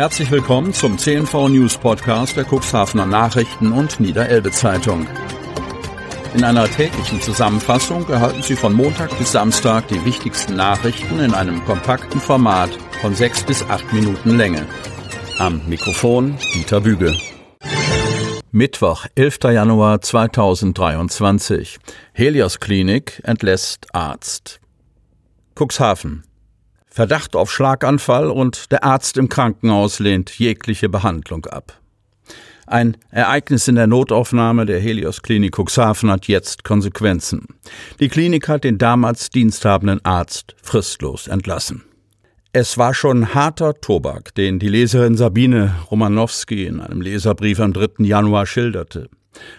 Herzlich willkommen zum CNV News Podcast der Cuxhavener Nachrichten und Niederelbe Zeitung. In einer täglichen Zusammenfassung erhalten Sie von Montag bis Samstag die wichtigsten Nachrichten in einem kompakten Format von sechs bis acht Minuten Länge. Am Mikrofon Dieter Büge. Mittwoch, 11. Januar 2023. Helios Klinik entlässt Arzt. Cuxhaven. Verdacht auf Schlaganfall und der Arzt im Krankenhaus lehnt jegliche Behandlung ab. Ein Ereignis in der Notaufnahme der Helios Klinik Cuxhaven hat jetzt Konsequenzen. Die Klinik hat den damals diensthabenden Arzt fristlos entlassen. Es war schon harter Tobak, den die Leserin Sabine Romanowski in einem Leserbrief am 3. Januar schilderte.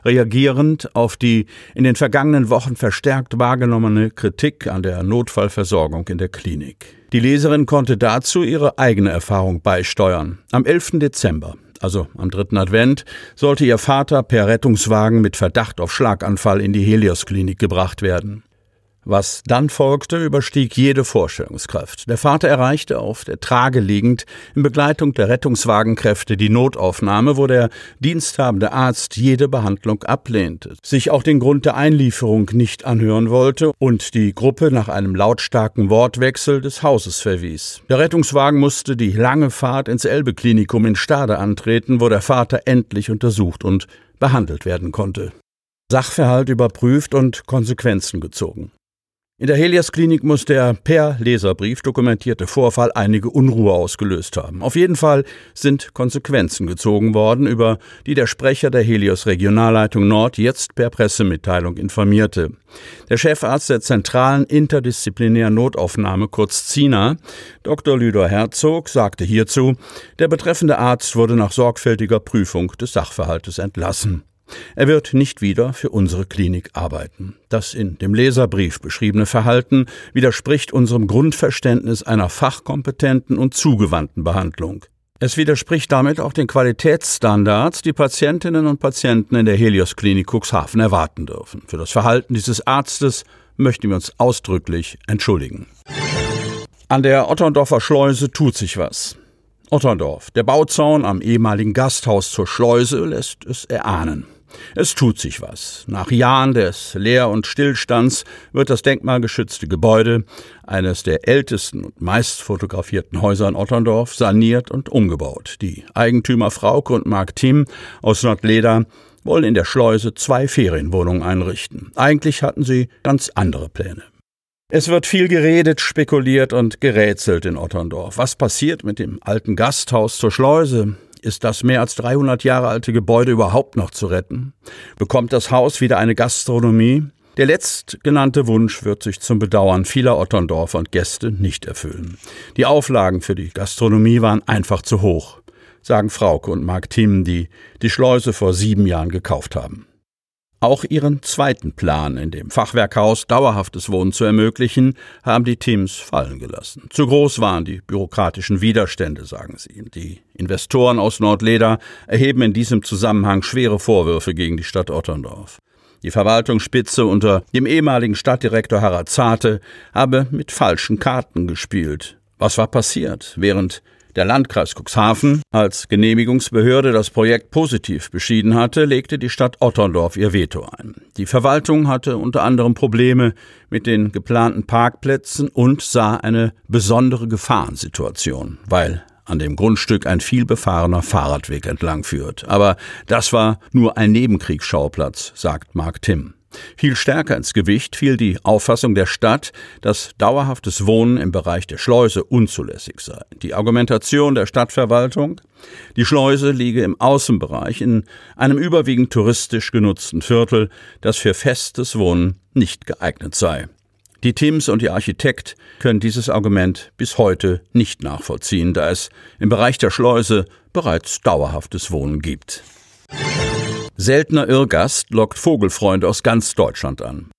Reagierend auf die in den vergangenen Wochen verstärkt wahrgenommene Kritik an der Notfallversorgung in der Klinik. Die Leserin konnte dazu ihre eigene Erfahrung beisteuern. Am 11. Dezember, also am dritten Advent, sollte ihr Vater per Rettungswagen mit Verdacht auf Schlaganfall in die Helios-Klinik gebracht werden. Was dann folgte, überstieg jede Vorstellungskraft. Der Vater erreichte auf der Trage liegend in Begleitung der Rettungswagenkräfte die Notaufnahme, wo der diensthabende Arzt jede Behandlung ablehnte, sich auch den Grund der Einlieferung nicht anhören wollte und die Gruppe nach einem lautstarken Wortwechsel des Hauses verwies. Der Rettungswagen musste die lange Fahrt ins Elbe-Klinikum in Stade antreten, wo der Vater endlich untersucht und behandelt werden konnte. Sachverhalt überprüft und Konsequenzen gezogen. In der Helias-Klinik muss der per Leserbrief dokumentierte Vorfall einige Unruhe ausgelöst haben. Auf jeden Fall sind Konsequenzen gezogen worden, über die der Sprecher der Helios Regionalleitung Nord jetzt per Pressemitteilung informierte. Der Chefarzt der zentralen interdisziplinären Notaufnahme, kurz ZINA, Dr. Lüder Herzog, sagte hierzu, der betreffende Arzt wurde nach sorgfältiger Prüfung des Sachverhaltes entlassen. Er wird nicht wieder für unsere Klinik arbeiten. Das in dem Leserbrief beschriebene Verhalten widerspricht unserem Grundverständnis einer fachkompetenten und zugewandten Behandlung. Es widerspricht damit auch den Qualitätsstandards, die Patientinnen und Patienten in der Helios Klinik Cuxhaven erwarten dürfen. Für das Verhalten dieses Arztes möchten wir uns ausdrücklich entschuldigen. An der Otterndorfer Schleuse tut sich was. Otterndorf. Der Bauzaun am ehemaligen Gasthaus zur Schleuse lässt es erahnen. Es tut sich was. Nach Jahren des Leer- und Stillstands wird das denkmalgeschützte Gebäude, eines der ältesten und meist fotografierten Häuser in Otterndorf, saniert und umgebaut. Die Eigentümer Frauke und Mark Thiem aus Nordleder wollen in der Schleuse zwei Ferienwohnungen einrichten. Eigentlich hatten sie ganz andere Pläne. Es wird viel geredet, spekuliert und gerätselt in Otterndorf. Was passiert mit dem alten Gasthaus zur Schleuse? Ist das mehr als 300 Jahre alte Gebäude überhaupt noch zu retten? Bekommt das Haus wieder eine Gastronomie? Der letztgenannte Wunsch wird sich zum Bedauern vieler Otterndorfer und Gäste nicht erfüllen. Die Auflagen für die Gastronomie waren einfach zu hoch, sagen Frauke und Mark Thiem, die die Schleuse vor sieben Jahren gekauft haben. Auch ihren zweiten Plan, in dem Fachwerkhaus dauerhaftes Wohnen zu ermöglichen, haben die Teams fallen gelassen. Zu groß waren die bürokratischen Widerstände, sagen sie. Die Investoren aus Nordleder erheben in diesem Zusammenhang schwere Vorwürfe gegen die Stadt Otterndorf. Die Verwaltungsspitze unter dem ehemaligen Stadtdirektor Harald Zarte habe mit falschen Karten gespielt. Was war passiert? Während der Landkreis Cuxhaven als Genehmigungsbehörde das Projekt positiv beschieden hatte, legte die Stadt Otterndorf ihr Veto ein. Die Verwaltung hatte unter anderem Probleme mit den geplanten Parkplätzen und sah eine besondere Gefahrensituation, weil an dem Grundstück ein vielbefahrener Fahrradweg entlang führt. Aber das war nur ein Nebenkriegsschauplatz, sagt Mark Timm. Viel stärker ins Gewicht fiel die Auffassung der Stadt, dass dauerhaftes Wohnen im Bereich der Schleuse unzulässig sei. Die Argumentation der Stadtverwaltung, die Schleuse liege im Außenbereich in einem überwiegend touristisch genutzten Viertel, das für festes Wohnen nicht geeignet sei. Die Teams und die Architekt können dieses Argument bis heute nicht nachvollziehen, da es im Bereich der Schleuse bereits dauerhaftes Wohnen gibt. Seltener Irrgast lockt Vogelfreunde aus ganz Deutschland an.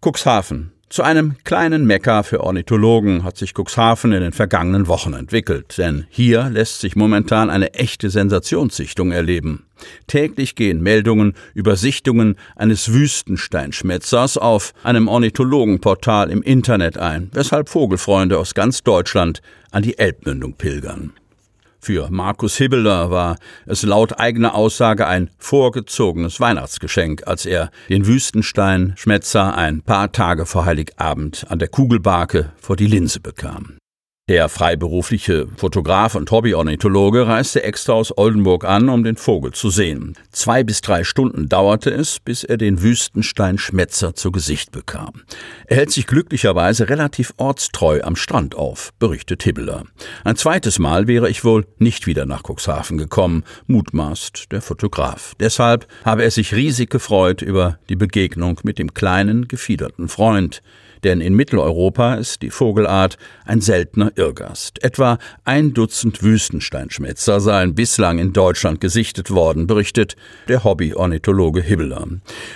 Cuxhaven. Zu einem kleinen Mekka für Ornithologen hat sich Cuxhaven in den vergangenen Wochen entwickelt, denn hier lässt sich momentan eine echte Sensationssichtung erleben. Täglich gehen Meldungen über Sichtungen eines Wüstensteinschmetzers auf einem Ornithologenportal im Internet ein, weshalb Vogelfreunde aus ganz Deutschland an die Elbmündung pilgern. Für Markus Hibbeler war es laut eigener Aussage ein vorgezogenes Weihnachtsgeschenk, als er den Wüstenstein Schmetzer ein paar Tage vor Heiligabend an der Kugelbarke vor die Linse bekam. Der freiberufliche Fotograf und Hobbyornithologe reiste extra aus Oldenburg an, um den Vogel zu sehen. Zwei bis drei Stunden dauerte es, bis er den Wüstenstein-Schmetzer zu Gesicht bekam. Er hält sich glücklicherweise relativ ortstreu am Strand auf, berichtet Hibbeler. Ein zweites Mal wäre ich wohl nicht wieder nach Cuxhaven gekommen, mutmaßt der Fotograf. Deshalb habe er sich riesig gefreut über die Begegnung mit dem kleinen, gefiederten Freund denn in Mitteleuropa ist die Vogelart ein seltener Irrgast. Etwa ein Dutzend Wüstensteinschmätzer seien bislang in Deutschland gesichtet worden, berichtet der Hobby-Ornithologe Hibbeler.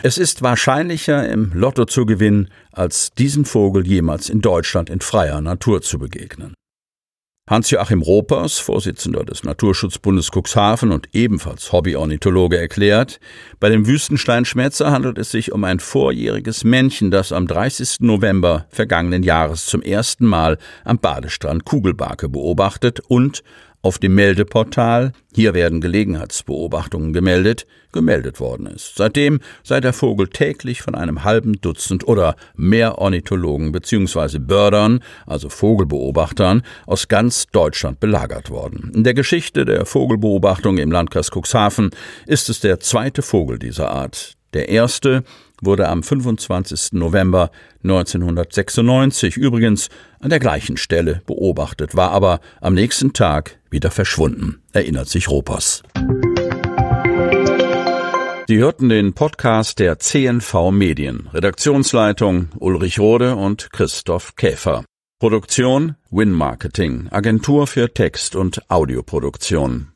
Es ist wahrscheinlicher, im Lotto zu gewinnen, als diesen Vogel jemals in Deutschland in freier Natur zu begegnen. Hans-Joachim Ropers, Vorsitzender des Naturschutzbundes Cuxhaven und ebenfalls Hobbyornithologe, erklärt, bei dem Wüstensteinschmätzer handelt es sich um ein vorjähriges Männchen, das am 30. November vergangenen Jahres zum ersten Mal am Badestrand Kugelbarke beobachtet und auf dem Meldeportal, hier werden Gelegenheitsbeobachtungen gemeldet, gemeldet worden ist. Seitdem sei der Vogel täglich von einem halben Dutzend oder mehr Ornithologen bzw. Bördern, also Vogelbeobachtern, aus ganz Deutschland belagert worden. In der Geschichte der Vogelbeobachtung im Landkreis Cuxhaven ist es der zweite Vogel dieser Art. Der erste wurde am 25. November 1996 übrigens an der gleichen Stelle beobachtet, war aber am nächsten Tag wieder verschwunden, erinnert sich Ropers. Sie hörten den Podcast der CNV Medien. Redaktionsleitung Ulrich Rode und Christoph Käfer. Produktion Win Marketing, Agentur für Text- und Audioproduktion.